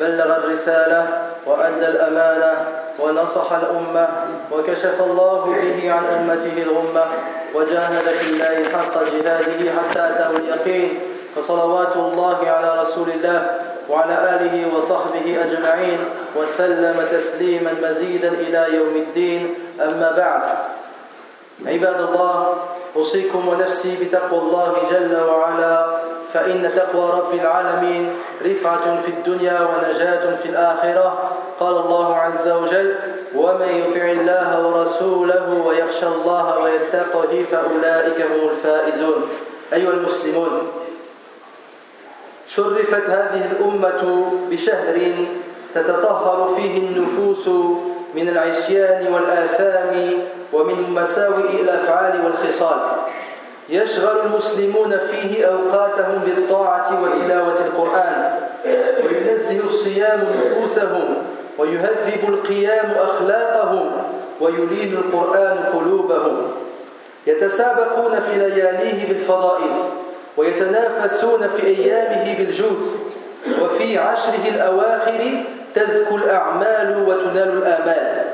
بلغ الرسالة وأدى الأمانة ونصح الأمة وكشف الله به عن أمته الغمة وجاهد في الله حق جهاده حتى أتاه اليقين. فصلوات الله على رسول الله وعلى آله وصحبه أجمعين وسلم تسليما مزيدا إلى يوم الدين. أما بعد عباد الله أوصيكم ونفسي بتقوى الله جل وعلا. فإن تقوى رب العالمين رفعة في الدنيا ونجاة في الآخرة. قال الله عز وجل ومن يطع الله ورسوله ويخشى الله ويتقه فأولئك هم الفائزون. أيها المسلمون شرفت هذه الأمة بشهر تتطهر فيه النفوس من العصيان والآثام ومن مساوئ الأفعال والخصال. يشغل المسلمون فيه أوقاتهم بالطاعة وتلاوة القرآن وينزه الصيام نفوسهم ويهذب القيام أخلاقهم ويلين القرآن قلوبهم. يتسابقون في لياليه بالفضائل ويتنافسون في أيامه بالجود وفي عشره الأواخر تزكو الأعمال وتنال الآمال.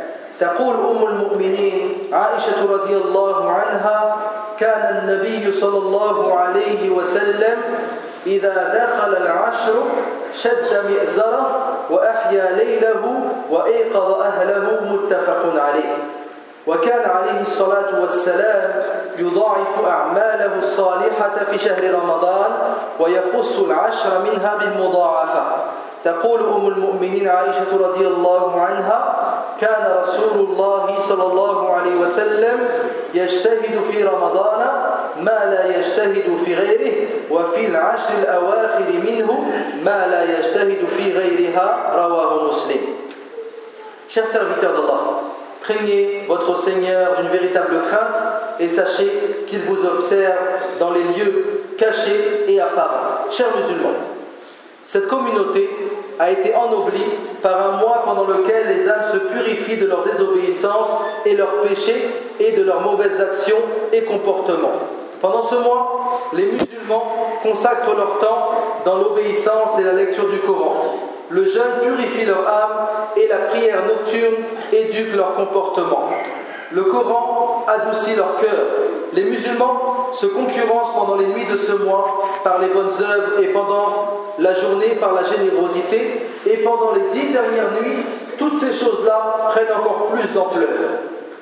تقول أم المؤمنين عائشة رضي الله عنها كان النبي صلى الله عليه وسلم إذا دخل العشر شد مئزره وأحيا ليله وأيقظ أهله متفق عليه. وكان عليه الصلاة والسلام يضاعف أعماله الصالحة في شهر رمضان ويخص العشر منها بالمضاعفة. تقول أم المؤمنين عائشة رضي الله عنها كان رسول الله صلى الله عليه وسلم يجتهد في رمضان ما لا يجتهد في غيره وفي العشر الأواخر منه ما لا يجتهد في غيرها رواه مسلم Chers serviteurs d'Allah, craignez votre Seigneur d'une véritable crainte et sachez qu'il vous observe dans les lieux cachés et apparents. Chers musulmans, cette communauté a été ennoblie par un mois pendant lequel les âmes se purifient de leur désobéissance et leurs péchés et de leurs mauvaises actions et comportements. Pendant ce mois, les musulmans consacrent leur temps dans l'obéissance et la lecture du Coran. Le jeûne purifie leur âme et la prière nocturne éduque leur comportement. Le Coran adoucit leur cœur. Les musulmans se concurrencent pendant les nuits de ce mois par les bonnes œuvres et pendant la journée par la générosité et pendant les dix dernières nuits, toutes ces choses-là prennent encore plus d'ampleur.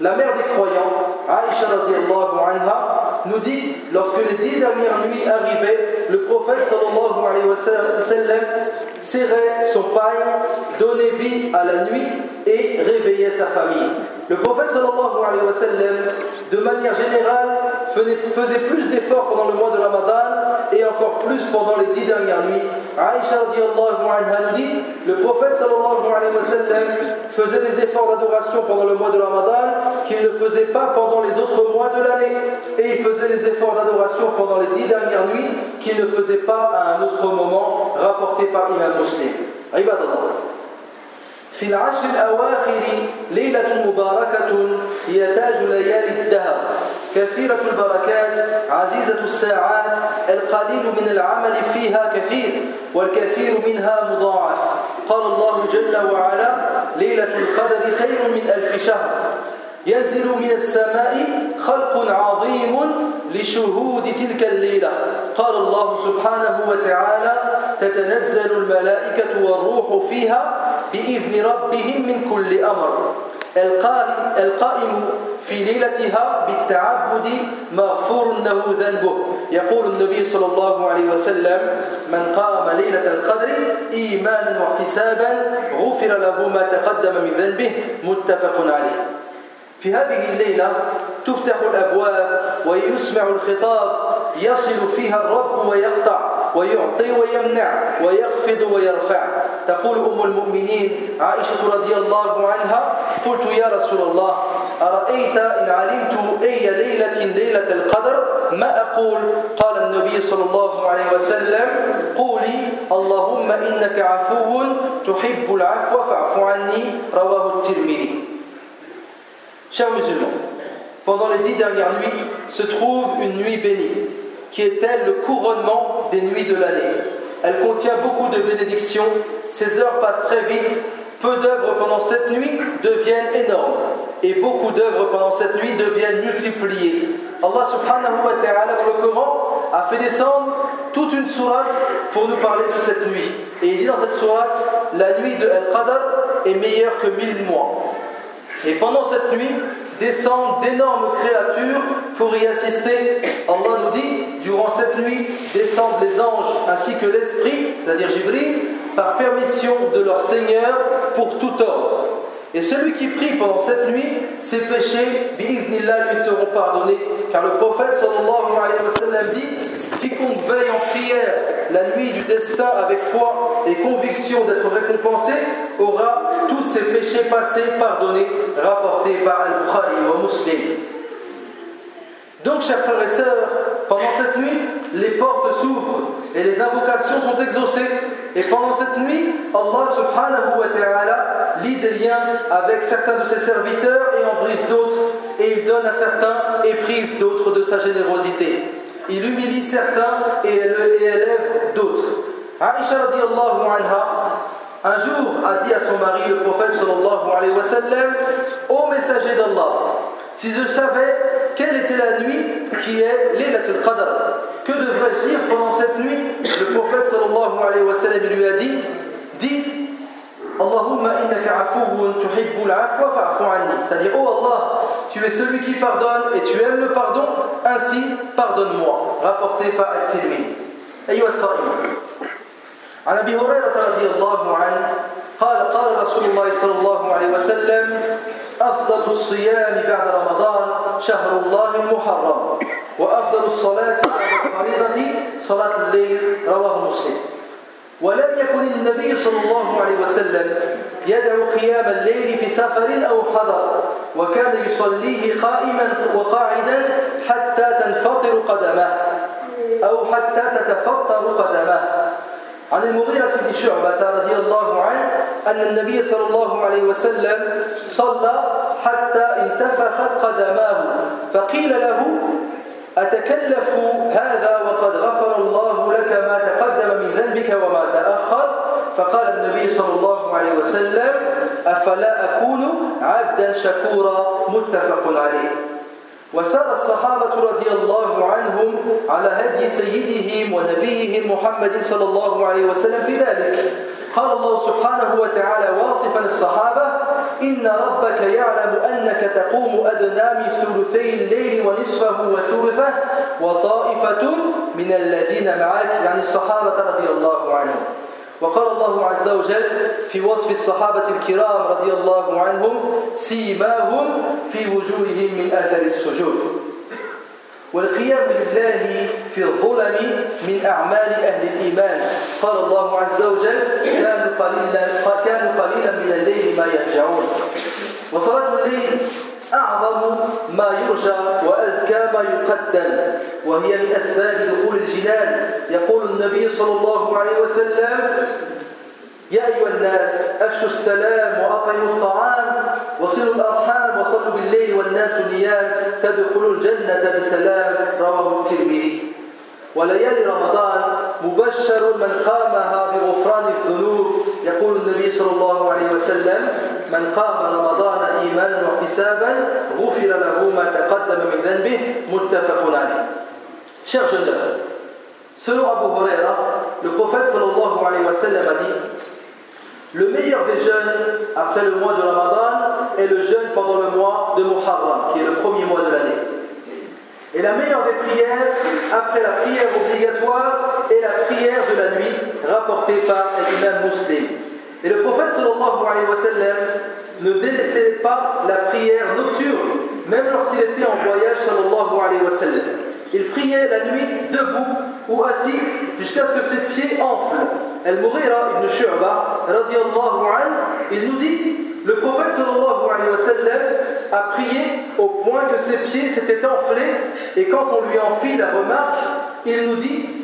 La mère des croyants, Aïcha anha, nous dit lorsque les dix dernières nuits arrivaient, le prophète sallallahu alayhi wa sallam serrait son paille, donnait vie à la nuit et réveillait sa famille. Le prophète sallallahu alayhi wa de manière générale, faisait plus d'efforts pendant le mois de Ramadan et encore plus pendant les dix dernières nuits. Aïcha anha nous dit le prophète sallallahu alayhi wa faisait des efforts d'adoration pendant le mois de Ramadan qu'il ne faisait pas pendant les autres mois de l'année. Et il faisait des efforts d'adoration pendant les dix dernières nuits qu'il ne faisait pas à un autre moment, rapporté par Imam Muslim. Ibadallah. في العشر الأواخر ليلة مباركة هي تاج ليالي الدهر. كثيرة البركات عزيزة الساعات القليل من العمل فيها كثير والكثير منها مضاعف. قال الله جل وعلا ليلة القدر خير من ألف شهر. ينزل من السماء خلق عظيم لشهود تلك الليلة. قال الله سبحانه وتعالى تتنزل الملائكة والروح فيها بإذن ربهم من كل أمر. القائم في ليلتها بالتعبد مغفور له ذنبه. يقول النبي صلى الله عليه وسلم من قام ليلة القدر إيمانا واحتسابا غفر له ما تقدم من ذنبه. متفق عليه. في هذه الليلة تفتح الأبواب ويسمع الخطاب يصل فيها الرب ويقطع ويعطي ويمنع ويخفض ويرفع. تقول أم المؤمنين عائشة رضي الله عنها قلت يا رسول الله أرأيت إن علمت أي ليلة ليلة القدر؟ ما أقول؟ قال النبي صلى الله عليه وسلم قولي اللهم إنك عفو تحب العفو فاعف عني رواه الترمذي. Chers musulmans, pendant les dix dernières nuits se trouve une nuit bénie, qui est elle le couronnement des nuits de l'année. Elle contient beaucoup de bénédictions, ses heures passent très vite, peu d'œuvres pendant cette nuit deviennent énormes, et beaucoup d'œuvres pendant cette nuit deviennent multipliées. Allah subhanahu wa ta'ala dans le Coran a fait descendre toute une sourate pour nous parler de cette nuit. Et il dit dans cette sourate, la nuit de Al-Qadr est meilleure que mille mois. Et pendant cette nuit, descendent d'énormes créatures pour y assister. Allah nous dit, durant cette nuit, descendent les anges ainsi que l'esprit, c'est-à-dire Jibril, par permission de leur Seigneur pour tout ordre. Et celui qui prie pendant cette nuit, ses péchés, bi'ivnillah, lui seront pardonnés. Car le prophète sallallahu alayhi wa sallam dit Quiconque veille en prière la nuit du destin avec foi et conviction d'être récompensé aura tous ses péchés passés pardonnés, rapportés par Al-Bukhari ou Muslim. Donc, chers frères et sœurs, pendant cette nuit, les portes s'ouvrent et les invocations sont exaucées. Et pendant cette nuit, Allah subhanahu wa ta'ala lie des liens avec certains de ses serviteurs et en brise d'autres. Et il donne à certains et prive d'autres de sa générosité. Il humilie certains et élève d'autres. Aisha radiallahu anha, un jour a dit à son mari, le prophète sallallahu alayhi wa sallam, Ô messager d'Allah, si je savais quelle était la nuit qui est Laylatul Qadr, que devrais-je dire pendant cette nuit? Le prophète sallallahu alayhi wa sallam lui a dit Dis Allahumma innaka tuhibbul afwa fa'fu anni. C'est-à-dire, oh Allah, tu es celui qui pardonne et tu aimes le pardon, ainsi pardonne-moi. Rapporté par At-Tirmidhi. أيها الصائمون عن أبي هريرة رضي الله عنه قال قال رسول الله صلى الله عليه وسلم أفضل الصيام بعد رمضان شهر الله المحرم وأفضل الصلاة بعد الفريضة صلاة الليل رواه مسلم ولم يكن النبي صلى الله عليه وسلم يدعو قيام الليل في سفر أو حضر وكان يصليه قائما وقاعدا حتى تنفطر قدمه أو حتى تتفطر قدمه. عن المغيرة بن شعبة رضي الله عنه أن النبي صلى الله عليه وسلم صلى حتى انتفخت قدماه فقيل له أتكلف هذا وقد غفر الله لك ما تقدم من ذنبك وما تأخر؟ فقال النبي صلى الله عليه وسلم أفلا أكون عبدا شكورا؟ متفق عليه. وسار الصحابة رضي الله عنهم على هدي سيدهم ونبيهم محمد صلى الله عليه وسلم في ذلك. قال الله سبحانه وتعالى واصفا الصحابة إن ربك يعلم أنك تقوم أدنى من ثلثي الليل ونصفه وثلثه وطائفة من الذين معك يعني الصحابة رضي الله عنهم. وقال الله عز وجل في وصف الصحابة الكرام رضي الله عنهم سيماهم في وجوههم من أثر السجود. والقيام لله في الظلم من أعمال أهل الإيمان. قال الله عز وجل كانوا قليلا, قليلا من الليل ما يهجعون. وصلاة الليل أعظم ما يرجى وأزكى ما يقدم وهي من أسباب دخول الجنان. يقول النبي صلى الله عليه وسلم يا أيها الناس أفشوا السلام وأطعموا الطعام وصلوا الأرحام وصلوا بالليل والناس نيام تدخلوا الجنة بسلام. رواه الترمذي. وليالي رمضان مبشر من قامها بغفران الذنوب. يقول النبي صلى الله عليه وسلم من قام رمضان إيمانا واحتسابا غفر له ما تقدم من ذنبه متفق عليه Chers jeunes selon Abu Huraira, le prophète sallallahu alayhi wa sallam a dit Le meilleur des jeûnes après le mois de Ramadan est le jeûne pendant le mois de Muharram, qui est le premier mois de l'année. Et la meilleure des prières après la prière obligatoire est la prière de la nuit rapportée par l'imam muslim. Et le prophète sallallahu alayhi wa sallam ne délaissait pas la prière nocturne, même lorsqu'il était en voyage sallallahu alayhi wa sallam. Il priait la nuit debout ou assis jusqu'à ce que ses pieds enflent. Al-Mughira ibn Shu'ba, il nous dit le prophète sallallahu alayhi wa sallam a prié au point que ses pieds s'étaient enflés et quand on lui en fit la remarque, il nous dit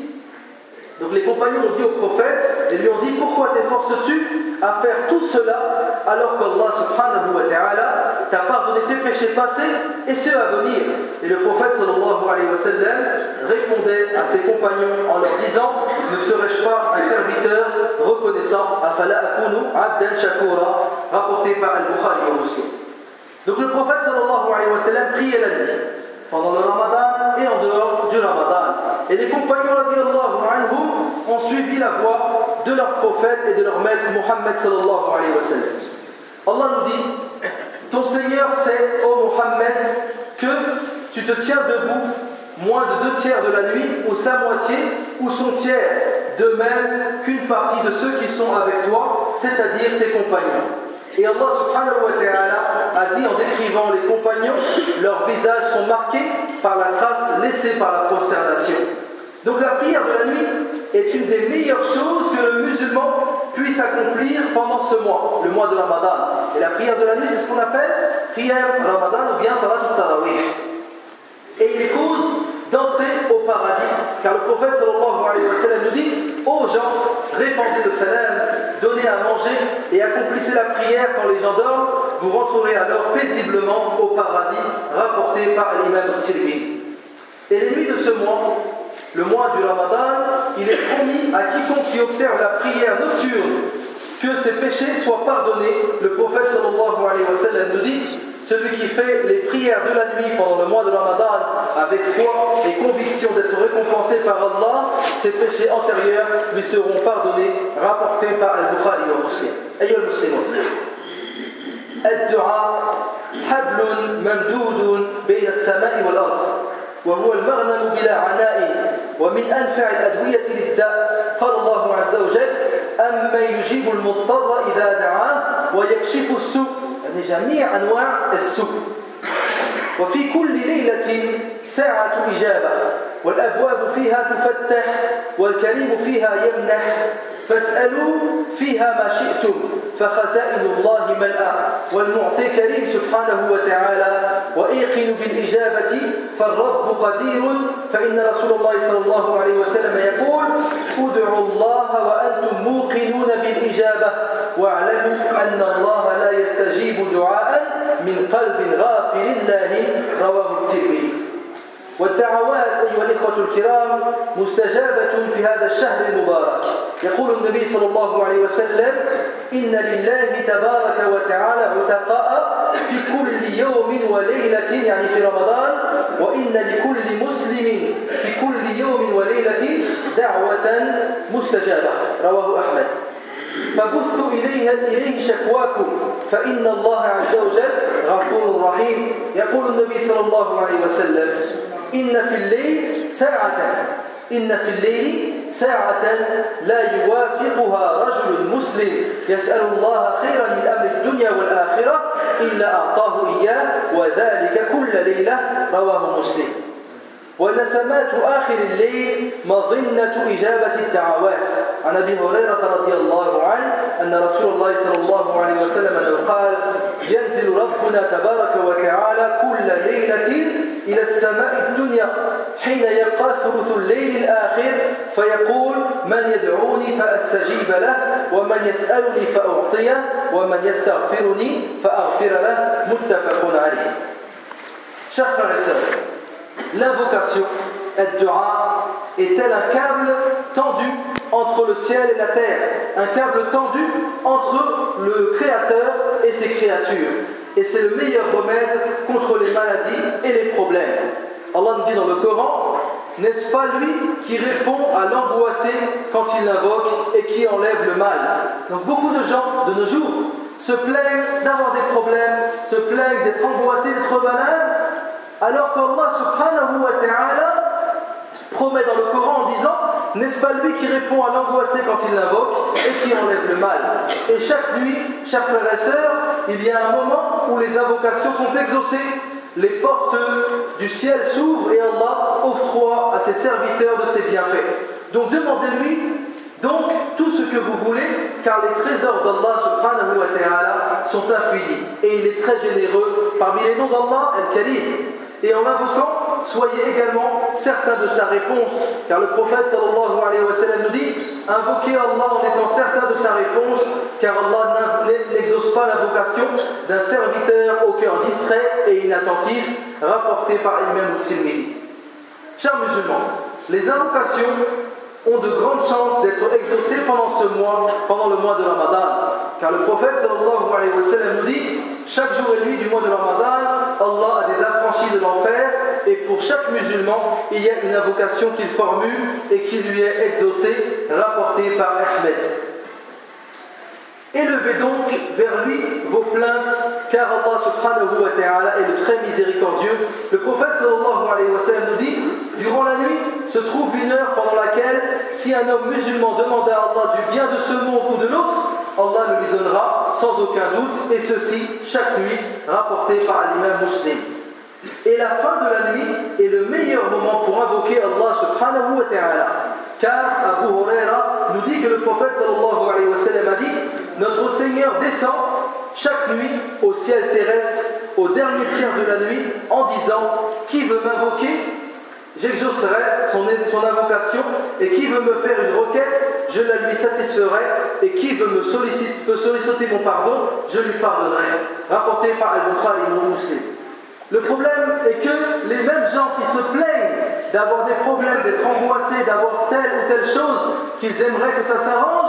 donc les compagnons ont dit au prophète et lui ont dit Pourquoi t'efforces-tu à faire tout cela alors qu'Allah subhanahu wa ta'ala t'a pardonné tes péchés passés et ceux à venir? Et le prophète sallallahu alayhi wa sallam répondait à ses compagnons en leur disant Ne serais-je pas un serviteur reconnaissant Afala akunu abdan shakura rapporté par Al-Bukhari et Muslim. Donc le prophète sallallahu alayhi wa sallam priait la nuit pendant le ramadan et en dehors du ramadan. Et les compagnons anhum, ont suivi la voie de leur prophète et de leur maître Muhammad sallallahu alayhi wa sallam. Allah nous dit Ton Seigneur sait, ô Muhammad, que tu te tiens debout moins de deux tiers de la nuit, ou sa moitié, ou son tiers, de même qu'une partie de ceux qui sont avec toi, c'est-à-dire tes compagnons. Et Allah subhanahu wa ta'ala a dit en décrivant les compagnons, leurs visages sont marqués par la trace laissée par la prosternation. Donc la prière de la nuit est une des meilleures choses que le musulman puisse accomplir pendant ce mois, le mois de Ramadan. Et la prière de la nuit, c'est ce qu'on appelle prière Ramadan ou bien Salat al-Tarawih. Et il est cause d'entrer au paradis. Car le prophète sallallahu alayhi wa sallam nous dit Ô gens, répandez le salam, donnez à manger et accomplissez la prière quand les gens dorment, vous rentrerez alors paisiblement au paradis, rapporté par l'imam Tirmidhi. Et les nuits de ce mois, le mois du Ramadan, il est promis à quiconque qui observe la prière nocturne que ses péchés soient pardonnés. Le prophète sallallahu alayhi wa sallam nous dit celui qui fait les prières de la nuit pendant le mois de Ramadan avec foi et conviction d'être récompensé par Allah, ses péchés antérieurs lui seront pardonnés, rapportés par Al-Bukhari et Muslim. أيها المسلمون الدعاء حبل ممدود بين السماء والأرض وهو المغنم بلا عناء ومن أنفع الأدوية للداء قال الله عز وجل أما يجيب المضطر إذا دعاه ويكشف السوء يعني جميع أنواع السوء وفي كل ليلة ساعة إجابة والأبواب فيها تفتح والكريم فيها يمنح. فاسألوا فيها ما شئتم فخزائن الله ملأ والمعطي كريم سبحانه وتعالى. وإيقن بالإجابة فالرب قدير. فإن رسول الله صلى الله عليه وسلم يقول ادعوا الله وأنتم موقنون بالإجابة واعلموا أن الله لا يستجيب دعاء من قلب غافل الله. رواه الترمذي. والدعوات أيها الإخوة الكرام مستجابة في هذا الشهر المبارك. يقول النبي صلى الله عليه وسلم إن لله تبارك وتعالى عتقاء في كل يوم وليلة يعني في رمضان وإن لكل مسلم في كل يوم وليلة دعوة مستجابة. رواه أحمد. فبثوا إليه, إليه شكواكم فإن الله عز وجل غفور رحيم. يقول النبي صلى الله عليه وسلم إن في الليل ساعة. إن في الليل ساعة لا يوافقها رجل مسلم. يسأل الله خيرا من أمر الدنيا والآخرة إلا أعطاه إياه وذلك كل ليلة رواه مسلم. ونسمات آخر الليل مظنة إجابة الدعوات. عن أبي هريرة رضي الله عنه أن رسول الله صلى الله عليه وسلم أنه قال ينزل ربنا تبارك وتعالى كل ليلة إلى السماء الدنيا حين يبقى ثلث الليل الآخر فيقول من يدعوني فأستجيب له ومن يسألني فأعطيه ومن يستغفرني فأغفر له. متفق عليه. Chers frères l'invocation, dua est-elle un câble tendu entre le ciel et la terre, un câble tendu entre le Créateur et ses créatures et c'est le meilleur remède contre les maladies et les problèmes. Allah nous dit dans le Coran, n'est-ce pas lui qui répond à l'angoissé quand il l'invoque et qui enlève le mal? Donc beaucoup de gens de nos jours se plaignent d'avoir des problèmes, se plaignent d'être angoissés, d'être malades, alors qu'Allah subhanahu wa ta'ala promet dans le Coran en disant N'est-ce pas lui qui répond à l'angoissé quand il l'invoque et qui enlève le mal? Et chaque nuit, chers frères et sœurs, il y a un moment où les invocations sont exaucées, les portes du ciel s'ouvrent et Allah octroie à ses serviteurs de ses bienfaits. Donc demandez-lui donc tout ce que vous voulez, car les trésors d'Allah subhanahu wa ta'ala sont infinis. Et il est très généreux. Parmi les noms d'Allah, Al-Karim. Et en invoquant, soyez également certains de sa réponse. Car le prophète sallallahu alayhi wa sallam nous dit Invoquez Allah en étant certain de sa réponse, car Allah n'exauce pas l'invocation d'un serviteur au cœur distrait et inattentif, rapporté par Imam Mutsilmili. Chers musulmans, les invocations ont de grandes chances d'être exaucées pendant ce mois, pendant le mois de Ramadan. Car le prophète sallallahu alayhi wa sallam nous dit chaque jour et nuit du mois de Ramadan, Allah a des affranchis de l'enfer et pour chaque musulman, il y a une invocation qu'il formule et qui lui est exaucée, rapportée par Ahmed. Élevez donc vers lui vos plaintes, car Allah subhanahu wa ta'ala est le très miséricordieux. Le prophète sallallahu alayhi wa sallam nous dit Durant la nuit se trouve une heure pendant laquelle, si un homme musulman demande à Allah du bien de ce monde ou de l'autre, Allah le lui donnera sans aucun doute, et ceci chaque nuit, rapporté par l'imam muslim. Et la fin de la nuit est le meilleur moment pour invoquer Allah subhanahu wa ta'ala. Car Abu Huraira nous dit que le prophète sallallahu alayhi wa sallam a dit Notre Seigneur descend chaque nuit au ciel terrestre au dernier tiers de la nuit en disant Qui veut m'invoquer? J'exaucerai son, son invocation et qui veut me faire une requête, je la lui satisferai et qui veut me solliciter, solliciter mon pardon, je lui pardonnerai. Rapporté par Al-Bukhari et Muslim. Le problème est que les mêmes gens qui se plaignent d'avoir des problèmes, d'être angoissés, d'avoir telle ou telle chose, qu'ils aimeraient que ça s'arrange,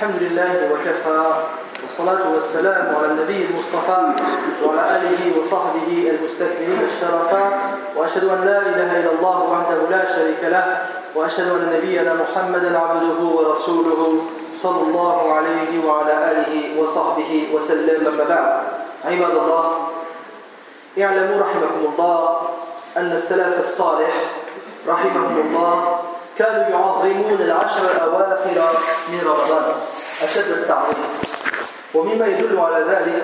الحمد لله وكفى والصلاة والسلام على النبي المصطفى وعلى آله وصحبه المستكبرين الشرفاء وأشهد أن لا إله إلا الله وحده لا شريك له وأشهد أن نبينا محمدا عبده ورسوله صلى الله عليه وعلى آله وصحبه وسلم أما بعد. عباد الله اعلموا رحمكم الله أن السلف الصالح رحمهم الله كانوا يعظمون العشر الأواخر من رمضان. أشد التعظيم. ومما يدل على ذلك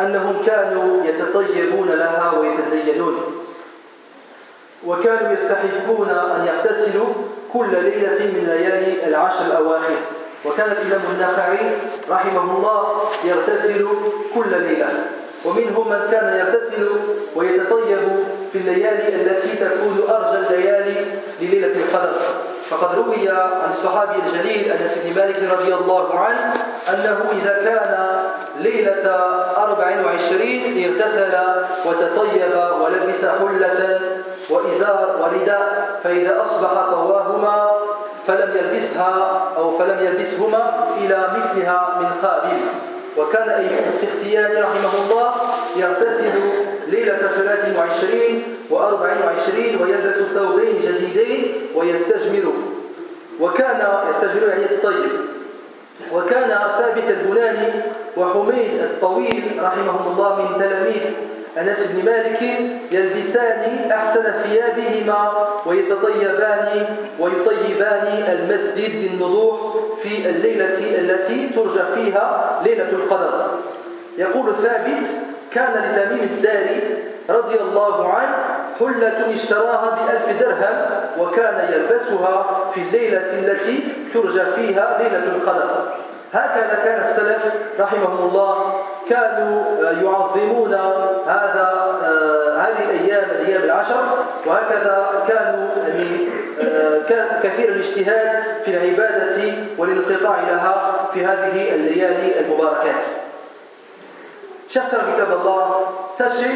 أنهم كانوا يتطيبون لها ويتزينون. وكانوا يستحبون أن يغتسلوا كل ليلة من ليالي العشر الأواخر. وكان الإمام النخعي رحمه الله يغتسل كل ليلة. ومنهم من كان يغتسل ويتطيب في الليالي التي تكون أرجى الليالي لليلة القدر. فقد روي عن الصحابي الجليل أنس بن مالك رضي الله عنه أنه إذا كان ليلة 24 اغتسل وتطيب ولبس حلة وإزار ورداء فإذا أصبح طواهما فلم يلبسها أو فلم يلبسهما إلى مثلها من قابل. وكان أيوب السختياني رحمه الله يغتسل ليلة 23 و24 ويلبس ثوبين جديدين ويستجمر وكان يستجمر يعني الطيب وكان ثابت البناني وحميد الطويل رحمهم الله من تلاميذ أنس بن مالك يلبسان أحسن ثيابهما ويتطيبان ويطيبان المسجد بالنضوح في الليلة التي ترجى فيها ليلة القدر. يقول ثابت كان لتميم الداري رضي الله عنه حلة اشتراها بألف درهم وكان يلبسها في الليلة التي ترجى فيها ليلة القدر هكذا كان السلف رحمهم الله كانوا يعظمون هذا آه، هذه الأيام الأيام العشر وهكذا كانوا يعني آه، كثير الاجتهاد في العبادة والانقطاع لها في هذه الليالي المباركات. Chers serviteurs d'Allah, sachez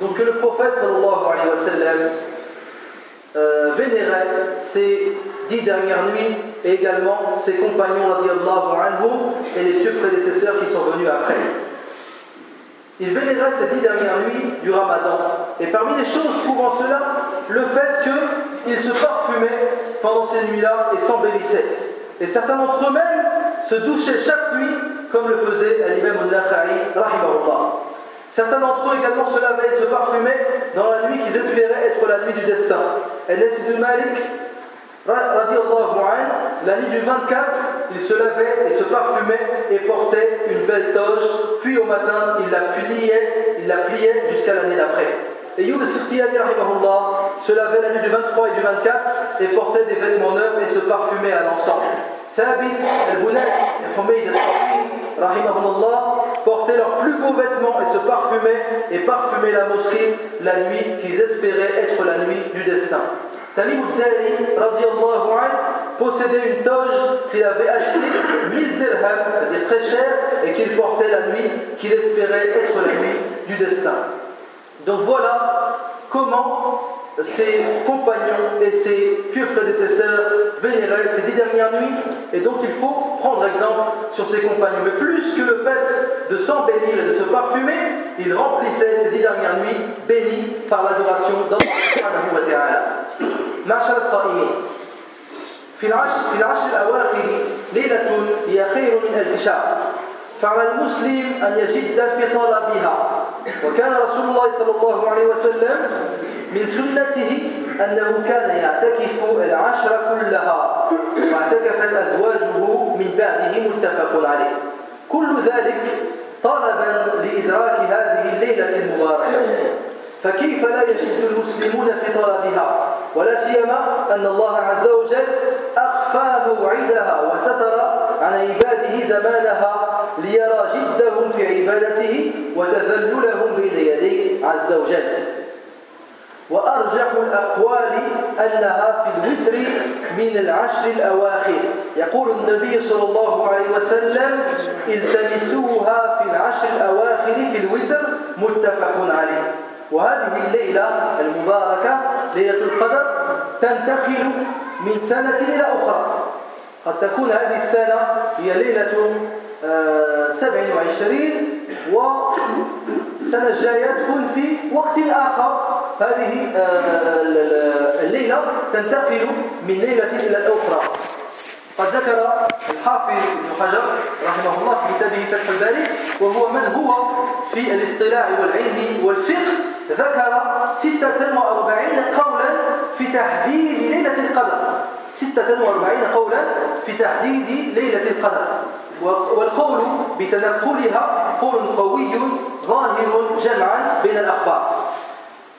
donc que le prophète sallallahu alayhi euh, vénérait ces dix dernières nuits et également ses compagnons anhum, et les deux prédécesseurs qui sont venus après. Il vénérait ces dix dernières nuits du ramadan. Et parmi les choses prouvant cela, le fait qu'il se parfumait pendant ces nuits-là et s'embellissait. Et certains d'entre eux-mêmes se douchaient chaque nuit comme le faisait l'imam al-Nakhai, rahimahullah. Certains d'entre eux également se lavaient et se parfumaient dans la nuit qu'ils espéraient être la nuit du destin. Enes ibn Malik, la nuit du 24, il se lavait et se parfumait et portait une belle toge, puis au matin, il la pliait, il la pliait jusqu'à l'année d'après. Et Youb Sirtiyani se lavait la nuit du 23 et du 24 et portait des vêtements neufs et se parfumait à l'ensemble. Thabit, al-Bunay et Humayd al portaient leurs plus beaux vêtements et se parfumaient et parfumaient la mosquée la nuit qu'ils espéraient être la nuit du destin. Tamim al possédait une toge qu'il avait achetée 1000 dirhams, c'est-à-dire très cher, et qu'il portait la nuit qu'il espérait être la nuit du destin. Donc voilà comment ses compagnons et ses pieux prédécesseurs vénéraient ces dix dernières nuits, et donc il faut prendre exemple sur ses compagnons. Mais plus que le fait de s'embellir et de se parfumer, ils remplissaient ces dix dernières nuits bénies par l'adoration d'Allah subhanahu wa ta'ala. معشر الصائمين في العشر في العشر الأواخر ليلة هي خير من ألف شهر فعلى المسلم أن يجد في طلبها وكان رسول الله صلى الله عليه وسلم من سنته أنه كان يعتكف العشر كلها واعتكفت أزواجه من بعده متفق عليه. كل ذلك طلبا لإدراك هذه الليلة المباركة. فكيف لا يجد المسلمون في طلبها ولا سيما أن الله عز وجل أخفى موعدها وستر عن عباده زمانها ليرى جدهم في عبادته وتذللهم بين يديه عز وجل. وأرجح الأقوال أنها في الوتر من العشر الأواخر. يقول النبي صلى الله عليه وسلم التمسوها في العشر الأواخر في الوتر متفق عليه. وهذه الليلة المباركة ليلة القدر تنتقل من سنة إلى أخرى. قد تكون هذه السنة هي ليلة سبع وعشرين والسنة الجاية تكون في وقت آخر. هذه آه، الليلة تنتقل من ليلة إلى الأخرى. قد ذكر الحافظ ابن حجر رحمه الله في كتابه فتح الباري وهو من هو في الاطلاع والعلم والفقه ذكر 46 قولا في تحديد ليلة القدر. 46 قولا في تحديد ليلة القدر. والقول بتنقلها قول قوي ظاهر جمعا بين الأخبار.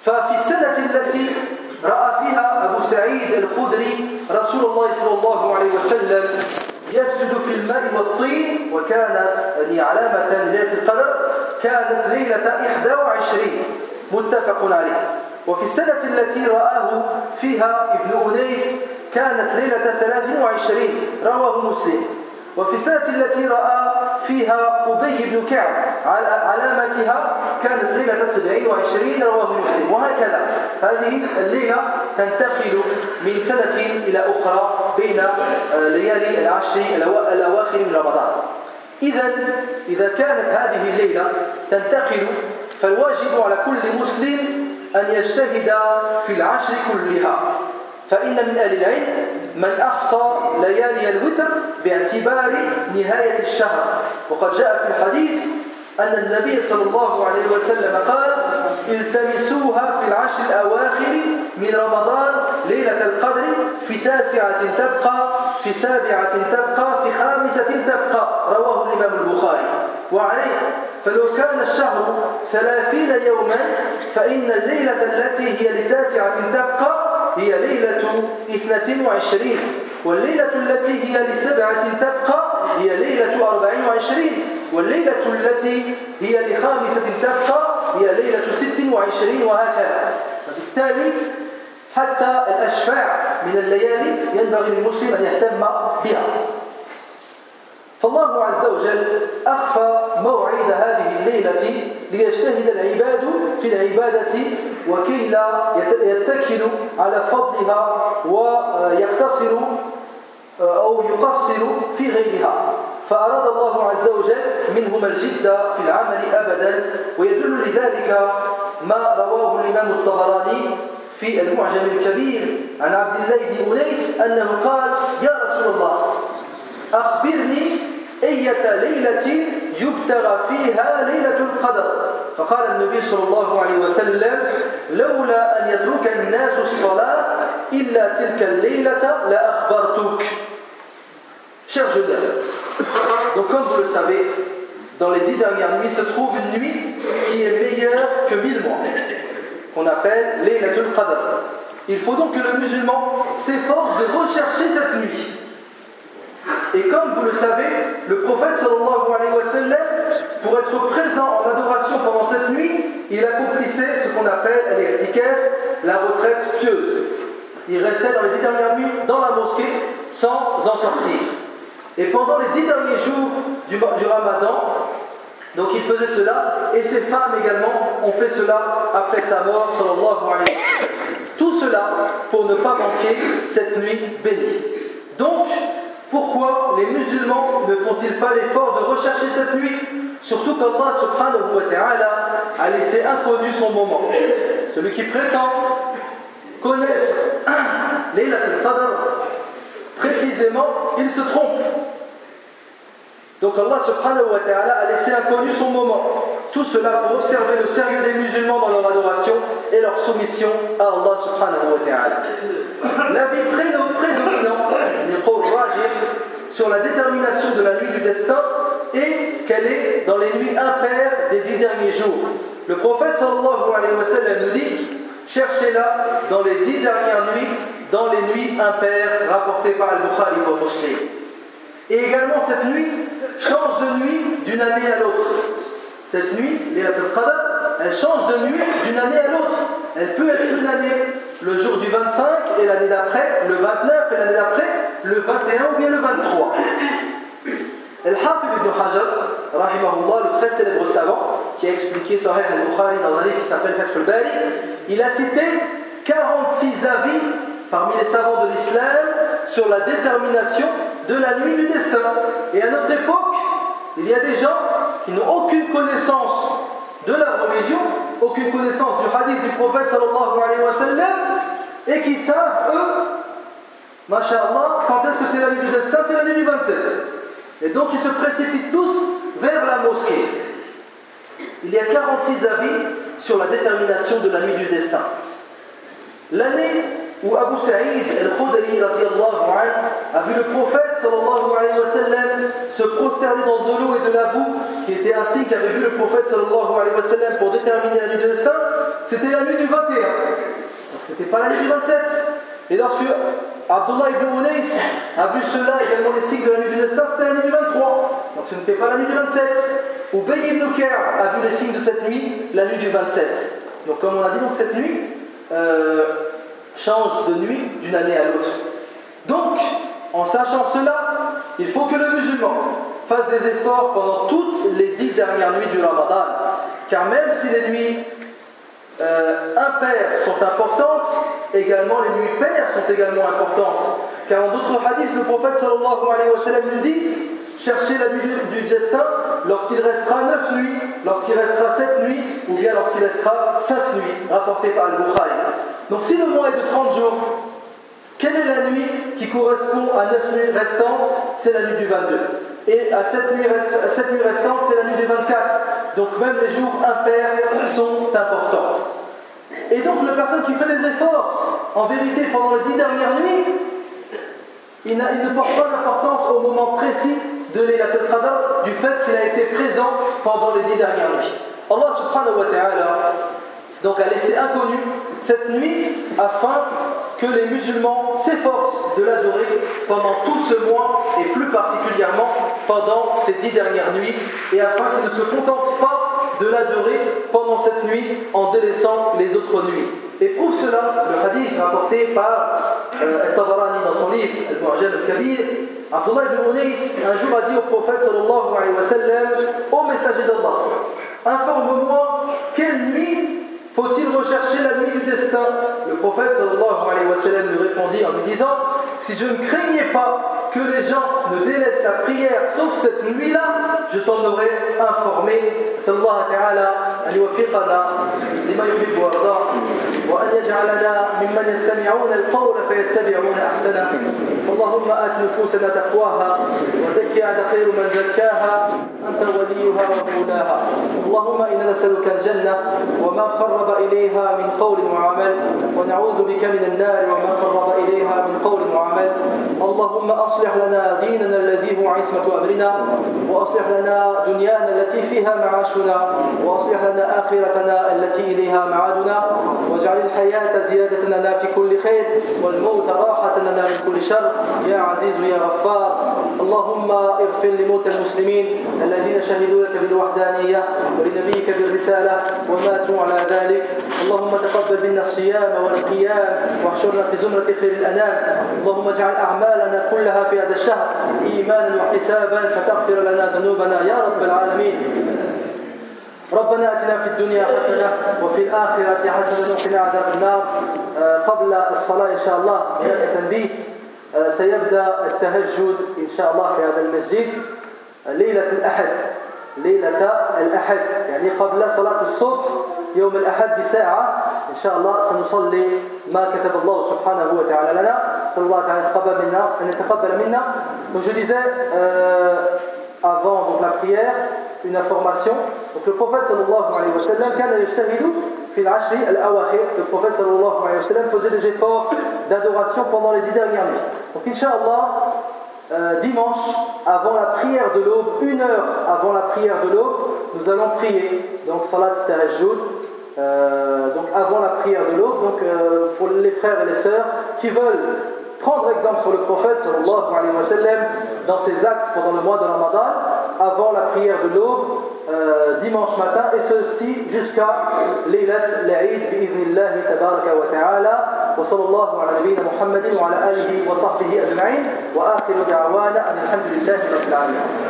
ففي السنة التي رأى فيها أبو سعيد الخدري رسول الله صلى الله عليه وسلم يسجد في الماء والطين وكانت هذه علامة ليلة القدر كانت ليلة 21 متفق عليه. وفي السنة التي رآه فيها ابن أنيس كانت ليلة 23 رواه مسلم. وفي السنة التي رأى فيها أبي بن كعب علامتها كانت ليلة 27 رواه مسلم. وهكذا. هذه الليلة تنتقل من سنة إلى أخرى بين آه، ليالي العشر الأواخر من رمضان. إذا إذا كانت هذه الليلة تنتقل فالواجب على كل مسلم أن يجتهد في العشر كلها. فإن من أهل العلم من أحصى ليالي الوتر باعتبار نهاية الشهر. وقد جاء في الحديث أن النبي صلى الله عليه وسلم قال التمسوها في العشر الأواخر من رمضان ليلة القدر في تاسعة تبقى في سابعة تبقى في خامسة تبقى. رواه الإمام البخاري. وعليه فلو كان الشهر ثلاثين يوما فإن الليلة التي هي لتاسعة تبقى هي ليلة اثنة وعشرين والليلة التي هي لسبعة تبقى هي ليلة أربعين وعشرين والليلة التي هي لخامسة تبقى هي ليلة ست وعشرين وهكذا. فبالتالي حتى الأشفاع من الليالي ينبغي للمسلم أن يهتم بها. فالله عز وجل أخفى موعد هذه الليلة ليجتهد العباد في العبادة وكي لا يتكل على فضلها ويقتصر أو يقصر في غيرها. فأراد الله عز وجل منهما الجد في العمل أبدا ويدل لذلك ما رواه الإمام الطبراني في المعجم الكبير عن عبد الله بن أنيس أنه قال يا رسول الله أخبرني أية ليلة يبتغى فيها ليلة القدر فقال النبي صلى الله عليه وسلم لولا أن يترك الناس الصلاة إلا تلك الليلة لأخبرتك Cher Genève, donc comme vous le savez, dans les dix dernières nuits se trouve une nuit qui est meilleure que mille mois, qu'on appelle Laylatul Qadr. Il faut donc que le musulman s'efforce de rechercher cette nuit. Et comme vous le savez, le prophète sallallahu alayhi wa sallam, pour être présent en adoration pendant cette nuit, il accomplissait ce qu'on appelle la retraite pieuse. Il restait dans les dix dernières nuits dans la mosquée sans en sortir. Et pendant les dix derniers jours du, ramadan, donc il faisait cela, et ses femmes également ont fait cela après sa mort, sallallahu alayhi wa Tout cela pour ne pas manquer cette nuit bénie. Pourquoi les musulmans ne font-ils pas l'effort de rechercher cette nuit? Surtout qu'Allah subhanahu wa ta'ala a laissé inconnu son moment. Celui qui prétend connaître Laylat al-Qadr, précisément, il se trompe. Donc Allah subhanahu wa ta'ala a laissé inconnu son moment. Tout cela pour observer le sérieux des musulmans dans leur adoration et leur soumission à Allah subhanahu wa ta'ala. sur la détermination de la nuit du destin et qu'elle est dans les nuits impaires des dix derniers jours. Le prophète sallallahu alayhi wa sallam nous dit cherchez-la dans les dix dernières nuits, dans les nuits impaires rapportées par Al-Bukhari ou Muslim. Et également cette nuit change de nuit d'une année à l'autre. Cette nuit, Qadr, elle change de nuit d'une année à l'autre. Elle peut être une année le jour du 25 et l'année d'après, le 29 et l'année d'après, le 21 ou bien le 23. Al-Hafid ibn Hajar, le très célèbre savant, qui a expliqué Sahih al-Bukhari dans un livre qui s'appelle Fath al-Bari, il a cité 46 avis parmi les savants de l'islam sur la détermination de la nuit du destin. Et à notre époque, il y a des gens qui n'ont aucune connaissance de la religion, aucune connaissance du hadith du prophète sallallahu alayhi wa sallam, et qui savent, eux, Masha'Allah, quand est-ce que c'est la nuit du destin? C'est la nuit du 27. Et donc ils se précipitent tous vers la mosquée. Il y a 46 avis sur la détermination de la nuit du destin. L'année où Abu Sa'id al-Khudri a vu le prophète sallallahu alayhi wa sallam se prosterner dans de l'eau et de la boue, qui était signe qu'avait vu le prophète sallallahu alayhi wa sallam pour déterminer la nuit du destin, c'était la nuit du 21. Donc c'était pas la nuit du 27. Et lorsque Abdullah ibn Unais a vu cela, également les signes de la nuit du destin, c'était la nuit du 23. Donc ce n'était pas la nuit du 27. Ubay ibn Ker a vu les signes de cette nuit, la nuit du 27. Donc comme on a dit, donc cette nuit euh, change de nuit d'une année à l'autre. Donc, en sachant cela, il faut que le musulman fasse des efforts pendant toutes les dix dernières nuits du Ramadan. Car même si les nuits euh, impaires sont importantes, également les nuits paires sont également importantes. Car en d'autres hadiths, le prophète sallallahu alayhi wa sallam nous dit cherchez la nuit du, destin lorsqu'il restera neuf nuits, lorsqu'il restera sept nuits, ou bien lorsqu'il restera cinq nuits, rapporté par Al-Bukhari. Donc si le mois est de 30 jours, quelle est la nuit qui correspond à 9 nuits restantes? C'est la nuit du 22. Et à 7 nuits, restantes, c'est la nuit du 24. Donc même les jours impairs sont importants. Et donc la personne qui fait des efforts, en vérité, pendant les 10 dernières nuits, il, ne porte pas d'importance au moment précis de l'Elatul Qadr du fait qu'il a été présent pendant les 10 dernières nuits. Allah subhanahu wa ta'ala donc a laissé inconnu cette nuit afin que les musulmans s'efforcent de l'adorer pendant tout ce mois et plus particulièrement pendant ces dix dernières nuits et afin qu'ils ne se contentent pas de l'adorer pendant cette nuit en délaissant les autres nuits. Et pour cela, le hadith rapporté par euh, tabarani dans son livre Al-Mu'jam al-Kabir, Abdullah ibn Unais un jour a dit au prophète sallallahu alayhi wa sallam Ô messager d'Allah, informe-moi quelle nuit faut-il rechercher la nuit du destin Le prophète sallallahu alayhi wa sallam lui répondit en lui disant Si je ne craignais pas que les gens ne délaissent la prière sauf cette nuit-là, je t'en aurais informé. وليها ومولاها اللهم إنا نسألك الجنة وما قرب إليها من قول وعمل ونعوذ بك من النار وما قرب إليها من قول وعمل اللهم أصلح لنا ديننا الذي هو عصمة أمرنا وأصلح لنا دنيانا التي فيها معاشنا وأصلح لنا آخرتنا التي إليها معادنا. واجعل الحياة زيادة لنا في كل خير والموت راحة لنا من كل شر. يا عزيز يا غفار اللهم اغفر لموتى المسلمين الذين شهدوا لك بالوحدانية ولنبيك بالرسالة وماتوا على ذلك. اللهم تقبل منا الصيام والقيام وأحشرنا في زمرة خير الأنام. اللهم اجعل أعمالنا كلها في هذا الشهر إيمانا واحتسابا فتغفر لنا ذنوبنا يا رب العالمين. ربنا آتنا في الدنيا حسنة وفي الآخرة حسنة وقنا عذاب النار. آه، قبل الصلاة إن شاء الله تنبيه آه، سيبدأ التهجد إن شاء الله في هذا المسجد. ليلة الأحد. ليله الاحد يعني قبل صلاه الصبح يوم الأحد بساعة إن شاء الله سنصلي ما كتب الله سبحانه وتعالى لنا صلى الله تعالى يتقبل منا أن يتقبل منا Donc je disais euh, avant donc, la prière une information. Donc le prophète sallallahu alayhi wa sallam كان يجتهد في العشر الأواخر. Le prophète sallallahu alayhi wa sallam faisait des efforts d'adoration pendant les dix dernières nuits. Donc Inch'Allah, euh, dimanche, avant la prière de l'aube, une heure avant la prière de l'aube, nous allons prier. Donc salat tahajjud, euh, donc avant la prière de l'aube, donc euh, pour les frères et les sœurs qui veulent prendre exemple sur le prophète sallallahu alayhi wa sallam dans ses actes pendant le mois de Ramadan, avant la prière de l'aube, euh, dimanche matin, et ceci jusqu'à l'Eilat l'Aïd bi'idhnillahi tabaraka wa ta'ala. وصلى الله على نبينا محمد وعلى آله وصحبه أجمعين وآخر دعوانا أن الحمد لله رب العالمين